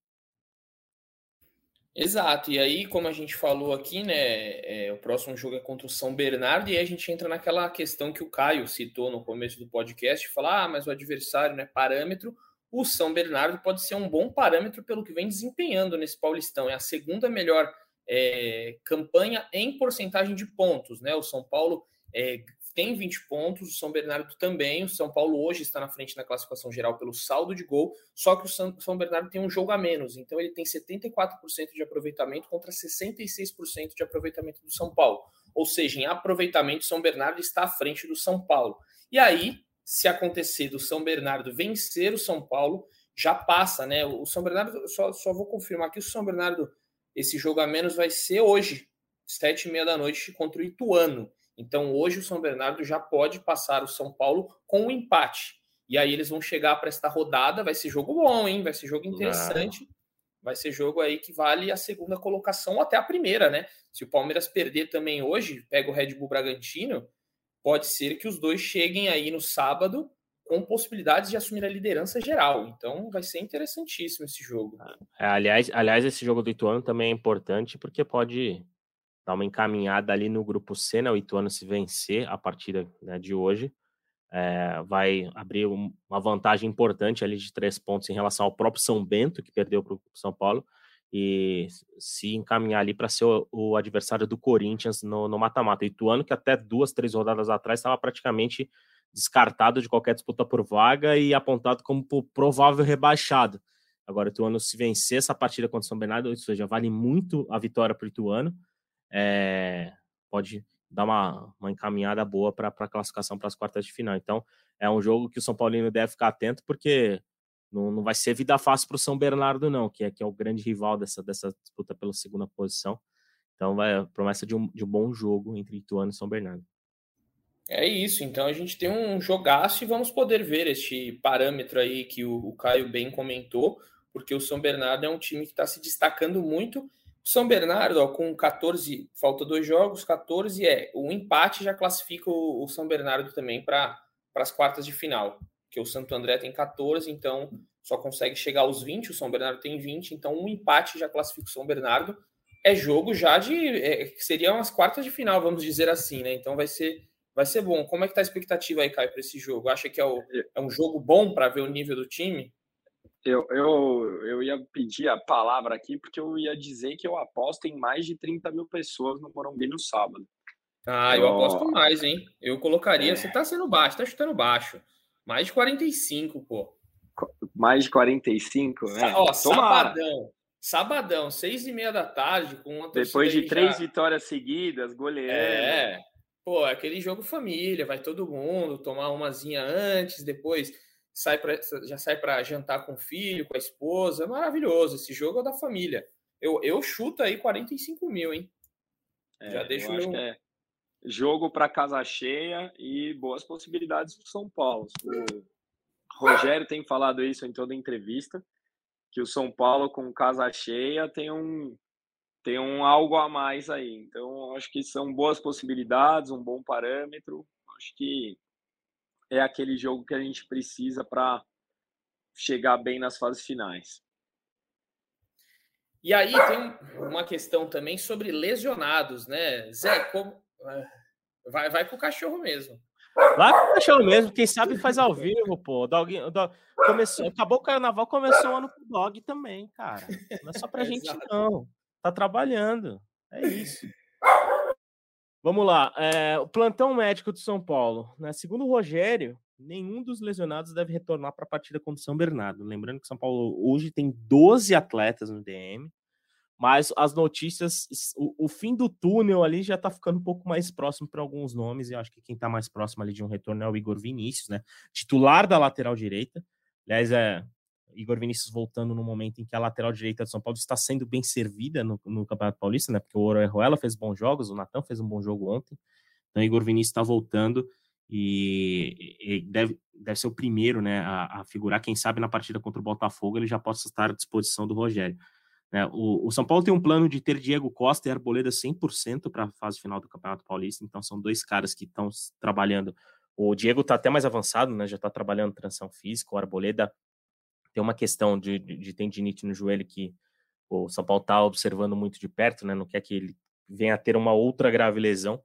Exato, e aí, como a gente falou aqui, né, é, o próximo jogo é contra o São Bernardo, e aí a gente entra naquela questão que o Caio citou no começo do podcast, falar, ah, mas o adversário, né, parâmetro, o São Bernardo pode ser um bom parâmetro pelo que vem desempenhando nesse Paulistão, é a segunda melhor é, campanha em porcentagem de pontos, né, o São Paulo é, tem 20 pontos, o São Bernardo também. O São Paulo hoje está na frente na classificação geral pelo saldo de gol, só que o São Bernardo tem um jogo a menos, então ele tem 74% de aproveitamento contra 66% de aproveitamento do São Paulo. Ou seja, em aproveitamento, o São Bernardo está à frente do São Paulo. E aí, se acontecer do São Bernardo vencer o São Paulo, já passa, né? O São Bernardo, só, só vou confirmar que o São Bernardo, esse jogo a menos vai ser hoje, sete e meia da noite, contra o Ituano. Então, hoje o São Bernardo já pode passar o São Paulo com um empate. E aí eles vão chegar para esta rodada. Vai ser jogo bom, hein? Vai ser jogo interessante. Não. Vai ser jogo aí que vale a segunda colocação até a primeira, né? Se o Palmeiras perder também hoje, pega o Red Bull Bragantino, pode ser que os dois cheguem aí no sábado com possibilidades de assumir a liderança geral. Então vai ser interessantíssimo esse jogo. É, aliás, aliás, esse jogo do Ituano também é importante porque pode dar uma encaminhada ali no grupo C, né? O Ituano se vencer a partida né, de hoje, é, vai abrir uma vantagem importante ali de três pontos em relação ao próprio São Bento, que perdeu para o São Paulo, e se encaminhar ali para ser o, o, adversário do Corinthians no mata-mata. Ituano, que até duas, três rodadas atrás estava praticamente descartado de qualquer disputa por vaga e apontado como provável rebaixado. Agora, o Ituano se vencer essa partida contra o São Bernardo, isso já vale muito a vitória para o Ituano é, pode dar uma, uma encaminhada boa para a classificação para as quartas de final. Então, é um jogo que o São Paulino deve ficar atento, porque não, não vai ser vida fácil para o São Bernardo, não, que é, que é o grande rival dessa, dessa disputa pela segunda posição. Então, vai promessa de um, de um bom jogo entre Ituano e São Bernardo. É isso, então a gente tem um jogaço e vamos poder ver este parâmetro aí que o, o Caio bem comentou, porque o São Bernardo é um time que está se destacando muito são Bernardo, ó, com 14, falta dois jogos, 14 é. O empate já classifica o, o São Bernardo também para as quartas de final, que o Santo André tem 14, então só consegue chegar aos 20, o São Bernardo tem 20, então um empate já classifica o São Bernardo. É jogo já de. É, seria umas quartas de final, vamos dizer assim, né? Então vai ser, vai ser bom. Como é que tá a expectativa aí, Caio, para esse jogo? Acha que é, o, é um jogo bom para ver o nível do time? Eu, eu, eu ia pedir a palavra aqui porque eu ia dizer que eu aposto em mais de 30 mil pessoas no Morumbi no sábado. Ah, eu, eu aposto mais, hein? Eu colocaria. É... Você tá sendo baixo, tá chutando baixo. Mais de 45, pô. Mais de 45, né? Ó, sabadão. Sabadão, seis e meia da tarde, com uma Depois de três já... vitórias seguidas, goleando. É. Pô, é aquele jogo família, vai todo mundo tomar umazinha antes, depois sai pra, já sai para jantar com o filho, com a esposa. É maravilhoso. Esse jogo é da família. Eu, eu chuto aí 45 mil, hein? É, já deixo meu... É jogo para casa cheia e boas possibilidades para São Paulo. O Rogério tem falado isso em toda entrevista, que o São Paulo com casa cheia tem um tem um algo a mais aí. Então, acho que são boas possibilidades, um bom parâmetro. Acho que é aquele jogo que a gente precisa para chegar bem nas fases finais. E aí tem uma questão também sobre lesionados, né? Zé, como. É, vai, vai com o cachorro mesmo. Vai com o cachorro mesmo, quem sabe faz ao vivo, pô. Dog, dog, começou, acabou o carnaval, começou o ano com o dog também, cara. Não é só pra gente, não. Tá trabalhando. É isso. Vamos lá. É, o plantão médico de São Paulo. Né? Segundo o Rogério, nenhum dos lesionados deve retornar para a partida contra o São Bernardo. Lembrando que São Paulo hoje tem 12 atletas no DM, mas as notícias, o, o fim do túnel ali já está ficando um pouco mais próximo para alguns nomes, e acho que quem está mais próximo ali de um retorno é o Igor Vinícius, né? Titular da lateral direita. Aliás, é, Igor Vinícius voltando no momento em que a lateral direita de São Paulo está sendo bem servida no, no Campeonato Paulista, né? Porque o Orejuela fez bons jogos, o Natan fez um bom jogo ontem. Então, Igor Vinícius está voltando e, e, deve, deve ser o primeiro, né, a, a, figurar. Quem sabe na partida contra o Botafogo ele já possa estar à disposição do Rogério. Né? O, o São Paulo tem um plano de ter Diego Costa e Arboleda 100% para a fase final do Campeonato Paulista. Então, são dois caras que estão trabalhando. O Diego está até mais avançado, né? Já está trabalhando transição física. O Arboleda tem uma questão de, de, de tendinite no joelho que o São Paulo está observando muito de perto, né? Não quer que ele venha a ter uma outra grave lesão.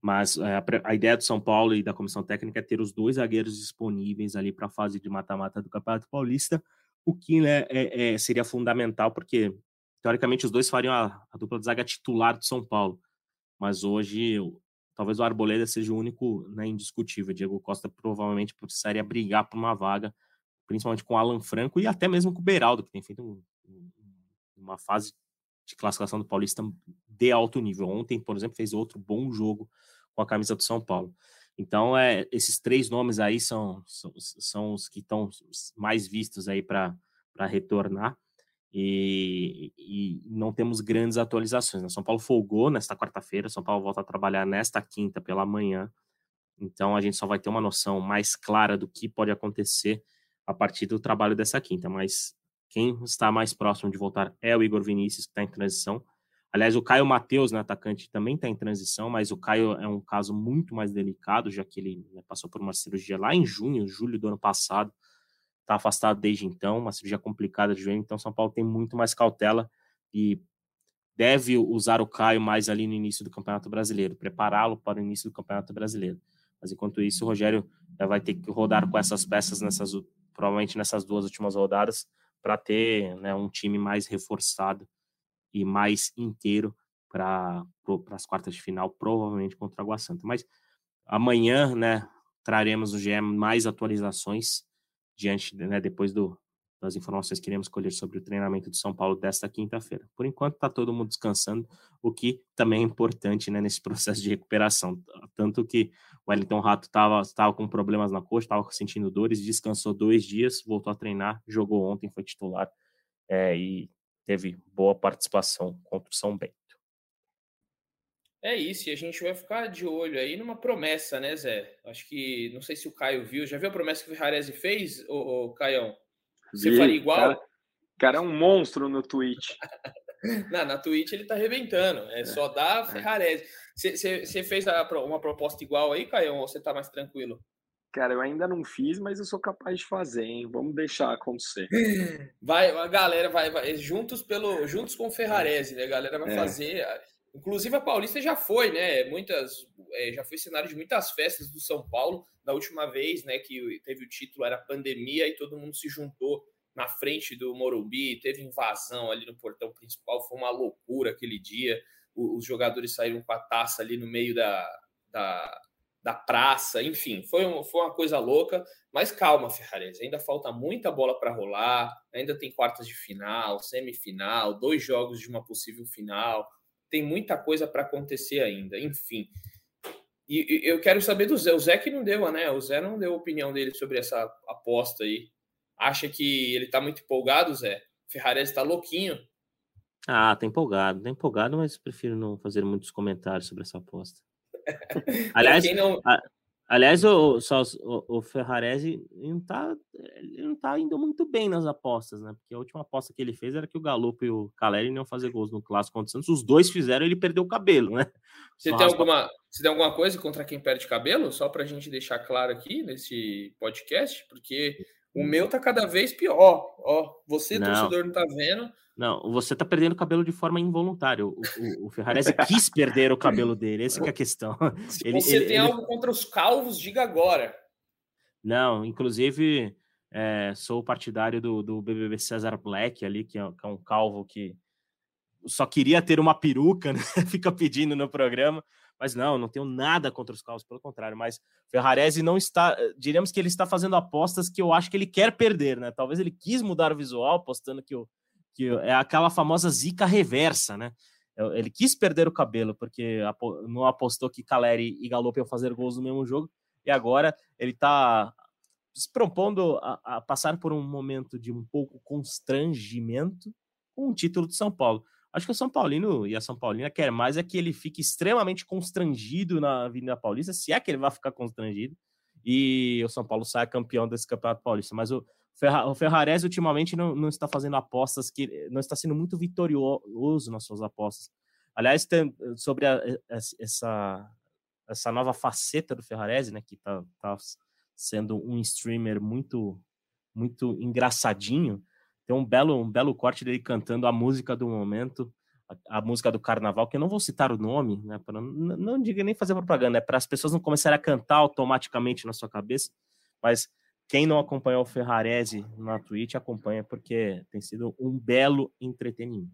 Mas é, a, a, ideia do São Paulo e da comissão técnica é ter os dois zagueiros disponíveis ali para a fase de mata-mata do Campeonato Paulista, o que né, é, é, seria fundamental, porque teoricamente os dois fariam a, a, dupla de zaga titular do São Paulo. Mas hoje, talvez o Arboleda seja o único né, indiscutível. Diego Costa provavelmente precisaria brigar por uma vaga principalmente com o Alan Franco e até mesmo com o Beraldo, que tem feito um, um, uma fase de classificação do Paulista de alto nível. Ontem, por exemplo, fez outro bom jogo com a camisa do São Paulo. Então, é, esses três nomes aí são, são, são os que estão mais vistos aí para retornar. E, e, não temos grandes atualizações. Né? São Paulo folgou nesta quarta-feira, São Paulo volta a trabalhar nesta quinta pela manhã. Então a gente só vai ter uma noção mais clara do que pode acontecer a partir do trabalho dessa quinta, mas quem está mais próximo de voltar é o Igor Vinícius, que está em transição. Aliás, o Caio Matheus, né, atacante, também está em transição, mas o Caio é um caso muito mais delicado, já que ele né, passou por uma cirurgia lá em junho, julho do ano passado, está afastado desde então, uma cirurgia complicada de joelho, então São Paulo tem muito mais cautela e deve usar o Caio mais ali no início do Campeonato Brasileiro, prepará-lo para o início do Campeonato Brasileiro. Mas enquanto isso, o Rogério vai ter que rodar com essas peças nessas provavelmente nessas duas últimas rodadas, para ter né, um time mais reforçado e mais inteiro para as quartas de final, provavelmente contra o Água Santa. Mas amanhã, né, traremos no GE mais atualizações diante, né, depois do, das informações que iremos colher sobre o treinamento de São Paulo desta quinta-feira. Por enquanto, está todo mundo descansando, o que também é importante né, nesse processo de recuperação. Tanto que o Wellington Rato estava com problemas na coxa, estava sentindo dores, descansou dois dias, voltou a treinar, jogou ontem, foi titular é, e teve boa participação contra o São Bento. É isso, e a gente vai ficar de olho aí numa promessa, né, Zé? Acho que, não sei se o Caio viu, já viu a promessa que o Ferrarese fez, ô Caião? Você faria igual? Cara, cara é um monstro no Twitch. Na, na Twitch ele tá arrebentando. É, é. só dar é. Ferrarese. Você fez uma proposta igual aí, Caio, ou você tá mais tranquilo? Cara, eu ainda não fiz, mas eu sou capaz de fazer, hein? Vamos deixar acontecer. Vai, a galera vai, vai juntos pelo, juntos com o Ferrarese, né? A galera vai é. fazer. Inclusive a Paulista já foi, né? Muitas, é, já foi cenário de muitas festas do São Paulo. Da última vez, né, que teve o título era pandemia e todo mundo se juntou na frente do Morumbi, teve invasão ali no portão principal, foi uma loucura aquele dia. Os jogadores saíram com a taça ali no meio da, da, da praça, enfim, foi, um, foi uma coisa louca. Mas calma, Ferrarese, ainda falta muita bola para rolar, ainda tem quartas de final, semifinal, dois jogos de uma possível final, tem muita coisa para acontecer ainda, enfim. E, e, eu quero saber do Zé, o Zé que não deu, né? O Zé não deu a opinião dele sobre essa aposta aí acha que ele tá muito empolgado, Zé? Ferrari está louquinho. Ah, tá empolgado, tá empolgado, mas prefiro não fazer muitos comentários sobre essa aposta. aliás, não... a, Aliás, o, o, o Ferrarese não tá, ele não tá indo muito bem nas apostas, né? Porque a última aposta que ele fez era que o Galo e o Caleri iam fazer gols no clássico contra o Santos. Os dois fizeram, ele perdeu o cabelo, né? Você tem, alguma, você tem alguma coisa contra quem perde cabelo? Só para a gente deixar claro aqui nesse podcast, porque o meu tá cada vez pior. Ó, você, não. torcedor, não tá vendo. Não, você tá perdendo cabelo de forma involuntária. O, o, o Ferrarese quis perder o cabelo dele, essa é a questão. Se ele, você ele, tem ele... algo contra os calvos, diga agora. Não, inclusive é, sou partidário do, do BBB César Black ali, que é, que é um calvo que só queria ter uma peruca, né? Fica pedindo no programa. Mas não, não tenho nada contra os carros, pelo contrário. Mas Ferrarese não está, eh, diríamos que ele está fazendo apostas que eu acho que ele quer perder, né? Talvez ele quis mudar o visual, apostando que, o, que é aquela famosa zica reversa, né? Ele quis perder o cabelo, porque não apostou que Caleri e Galope iam fazer gols no mesmo jogo, e agora ele está se propondo a, a passar por um momento de um pouco constrangimento com o título de São Paulo. Acho que o São Paulino e a São Paulina quer mais é que ele fique extremamente constrangido na Avenida Paulista, se é que ele vai ficar constrangido, e o São Paulo saia campeão desse Campeonato Paulista. Mas o, Ferra, o Ferrarese ultimamente não, não está fazendo apostas que não está sendo muito vitorioso nas suas apostas. Aliás, tem, sobre a, essa, essa nova faceta do Ferrarese, né, que está tá sendo um streamer muito muito engraçadinho, tem um belo, um belo corte dele cantando a música do momento, a, a música do carnaval, que eu não vou citar o nome, né? Pra, não, não diga nem fazer propaganda, é para as pessoas não começarem a cantar automaticamente na sua cabeça, mas quem não acompanhou o Ferrarese na Twitch, acompanha, porque tem sido um belo entretenimento.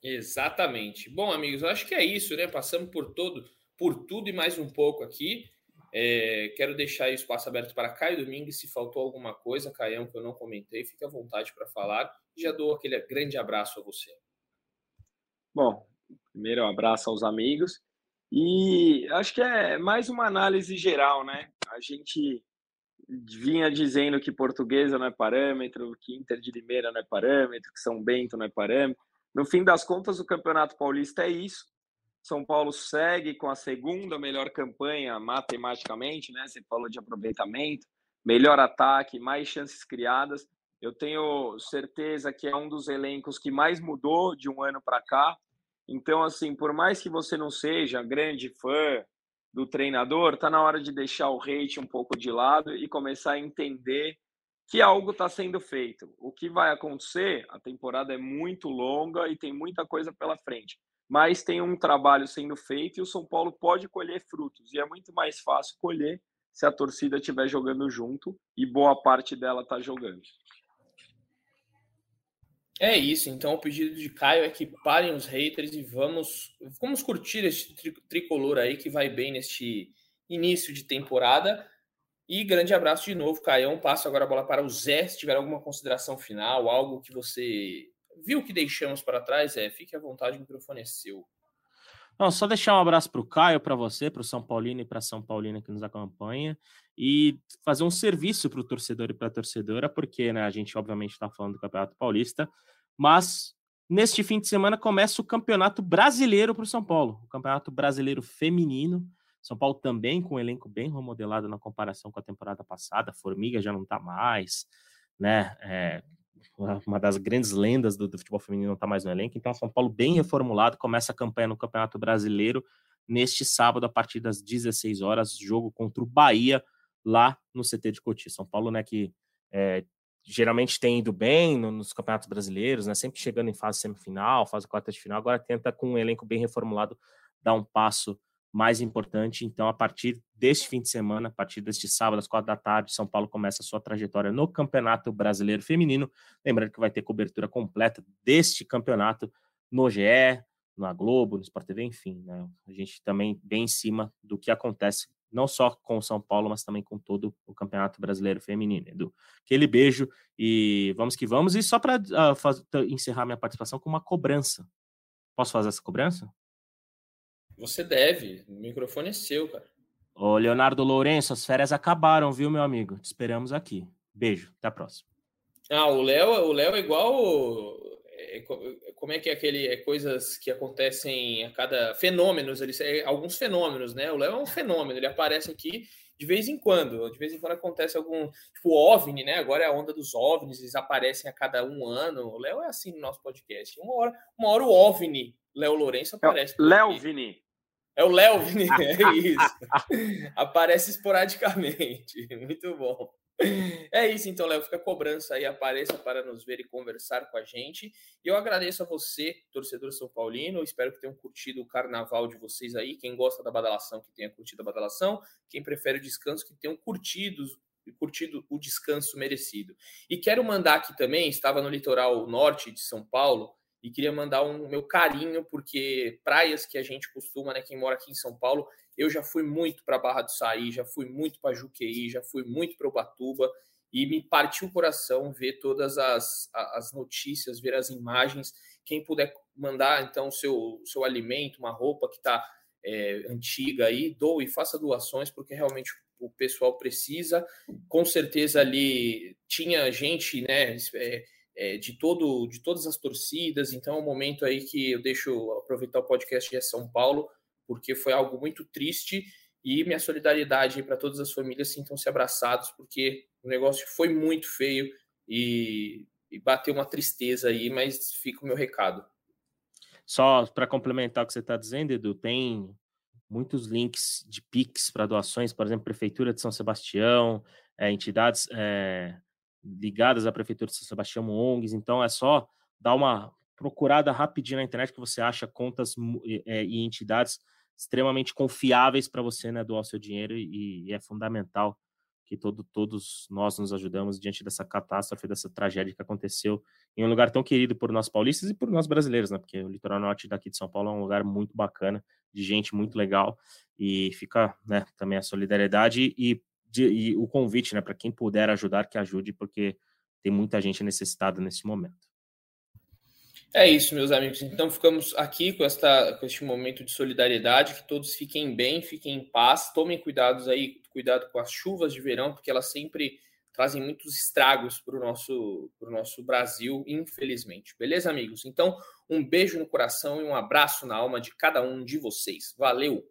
Exatamente. Bom, amigos, acho que é isso, né? Passamos por todo, por tudo e mais um pouco aqui. É, quero deixar o espaço aberto para Caio Domingues. Se faltou alguma coisa, Caião, que eu não comentei, fique à vontade para falar. Já dou aquele grande abraço a você. Bom, primeiro um abraço aos amigos. E acho que é mais uma análise geral, né? A gente vinha dizendo que portuguesa não é parâmetro, que Inter de Limeira não é parâmetro, que São Bento não é parâmetro. No fim das contas, o Campeonato Paulista é isso. São Paulo segue com a segunda melhor campanha matematicamente, né? Você falou de aproveitamento, melhor ataque, mais chances criadas. Eu tenho certeza que é um dos elencos que mais mudou de um ano para cá. Então, assim, por mais que você não seja grande fã do treinador, tá na hora de deixar o hate um pouco de lado e começar a entender que algo está sendo feito. O que vai acontecer? A temporada é muito longa e tem muita coisa pela frente mas tem um trabalho sendo feito e o São Paulo pode colher frutos. E é muito mais fácil colher se a torcida estiver jogando junto e boa parte dela está jogando. É isso, então o pedido de Caio é que parem os haters e vamos, vamos curtir esse tricolor aí que vai bem neste início de temporada. E grande abraço de novo, Caio. Passo agora a bola para o Zé. Se tiver alguma consideração final, algo que você viu que deixamos para trás, é, fique à vontade, o microfone é seu. Não, só deixar um abraço para o Caio, para você, para o São Paulino e para São Paulina que nos acompanha e fazer um serviço para o torcedor e para a torcedora, porque né, a gente obviamente está falando do Campeonato Paulista, mas neste fim de semana começa o Campeonato Brasileiro para o São Paulo, o Campeonato Brasileiro Feminino. São Paulo também com um elenco bem remodelado na comparação com a temporada passada. Formiga já não está mais, né? É, uma das grandes lendas do, do futebol feminino não está mais no elenco. Então, São Paulo bem reformulado, começa a campanha no Campeonato Brasileiro neste sábado, a partir das 16 horas, jogo contra o Bahia, lá no CT de Cotia. São Paulo, né, que é, geralmente tem ido bem nos campeonatos brasileiros, né, sempre chegando em fase semifinal, fase quarta de final, agora tenta, com um elenco bem reformulado, dar um passo mais importante. Então, a partir deste fim de semana, a partir deste sábado, às quatro da tarde, São Paulo começa a sua trajetória no Campeonato Brasileiro Feminino. Lembrando que vai ter cobertura completa deste campeonato no GE, na Globo, no Sport TV, enfim. Né? A gente também bem em cima do que acontece, não só com São Paulo, mas também com todo o Campeonato Brasileiro Feminino. Edu, aquele beijo e vamos que vamos. E só para uh, encerrar minha participação com uma cobrança. Posso fazer essa cobrança? Você deve. O microfone é seu, cara. Ô, Leonardo Lourenço, as férias acabaram, viu, meu amigo? Te esperamos aqui. Beijo, até a próxima. Ah, o Léo, o Léo é igual é, como é que é aquele é, coisas que acontecem a cada fenômenos, eles é, alguns fenômenos, né? O Léo é um fenômeno, ele aparece aqui de vez em quando, de vez em quando acontece algum tipo OVNI, né? Agora é a onda dos OVNIs, eles aparecem a cada um ano. O Léo é assim no nosso podcast. Uma hora, uma hora o OVNI, Léo Lourenço aparece. É Léo Vini. É o Léo Vini, é isso. aparece esporadicamente. Muito bom. É isso, então, Léo. Fica a cobrança aí, apareça para nos ver e conversar com a gente. E eu agradeço a você, torcedor São Paulino. Espero que tenham curtido o carnaval de vocês aí. Quem gosta da badalação, que tenha curtido a badalação. Quem prefere o descanso, que tenham curtido, curtido o descanso merecido. E quero mandar aqui também, estava no litoral norte de São Paulo e queria mandar um meu carinho, porque praias que a gente costuma, né, quem mora aqui em São Paulo, eu já fui muito para Barra do Saí, já fui muito para Juqueí, já fui muito para Ubatuba e me partiu o coração ver todas as, as notícias, ver as imagens. Quem puder mandar então seu seu alimento, uma roupa que está é, antiga aí, doe, faça doações, porque realmente o pessoal precisa. Com certeza ali tinha gente, né? É, é, de todo de todas as torcidas. Então é um momento aí que eu deixo aproveitar o podcast de São Paulo, porque foi algo muito triste e minha solidariedade para todas as famílias sintam-se abraçados, porque o negócio foi muito feio e, e bateu uma tristeza aí, mas fica o meu recado. Só para complementar o que você está dizendo, Edu, tem muitos links de PIX para doações, por exemplo, Prefeitura de São Sebastião, é, entidades é, ligadas à Prefeitura de São Sebastião, ONGs, então é só dar uma procurada rapidinho na internet que você acha contas é, e entidades extremamente confiáveis para você né, doar seu dinheiro e, e é fundamental que todo, todos nós nos ajudamos diante dessa catástrofe, dessa tragédia que aconteceu em um lugar tão querido por nós paulistas e por nós brasileiros, né? Porque o litoral norte daqui de São Paulo é um lugar muito bacana, de gente muito legal e fica, né, também a solidariedade e de, e o convite, né, para quem puder ajudar, que ajude, porque tem muita gente necessitada nesse momento. É isso, meus amigos. Então ficamos aqui com, esta, com este momento de solidariedade, que todos fiquem bem, fiquem em paz, tomem cuidados aí, cuidado com as chuvas de verão, porque elas sempre trazem muitos estragos para o nosso, nosso Brasil, infelizmente. Beleza, amigos? Então, um beijo no coração e um abraço na alma de cada um de vocês. Valeu!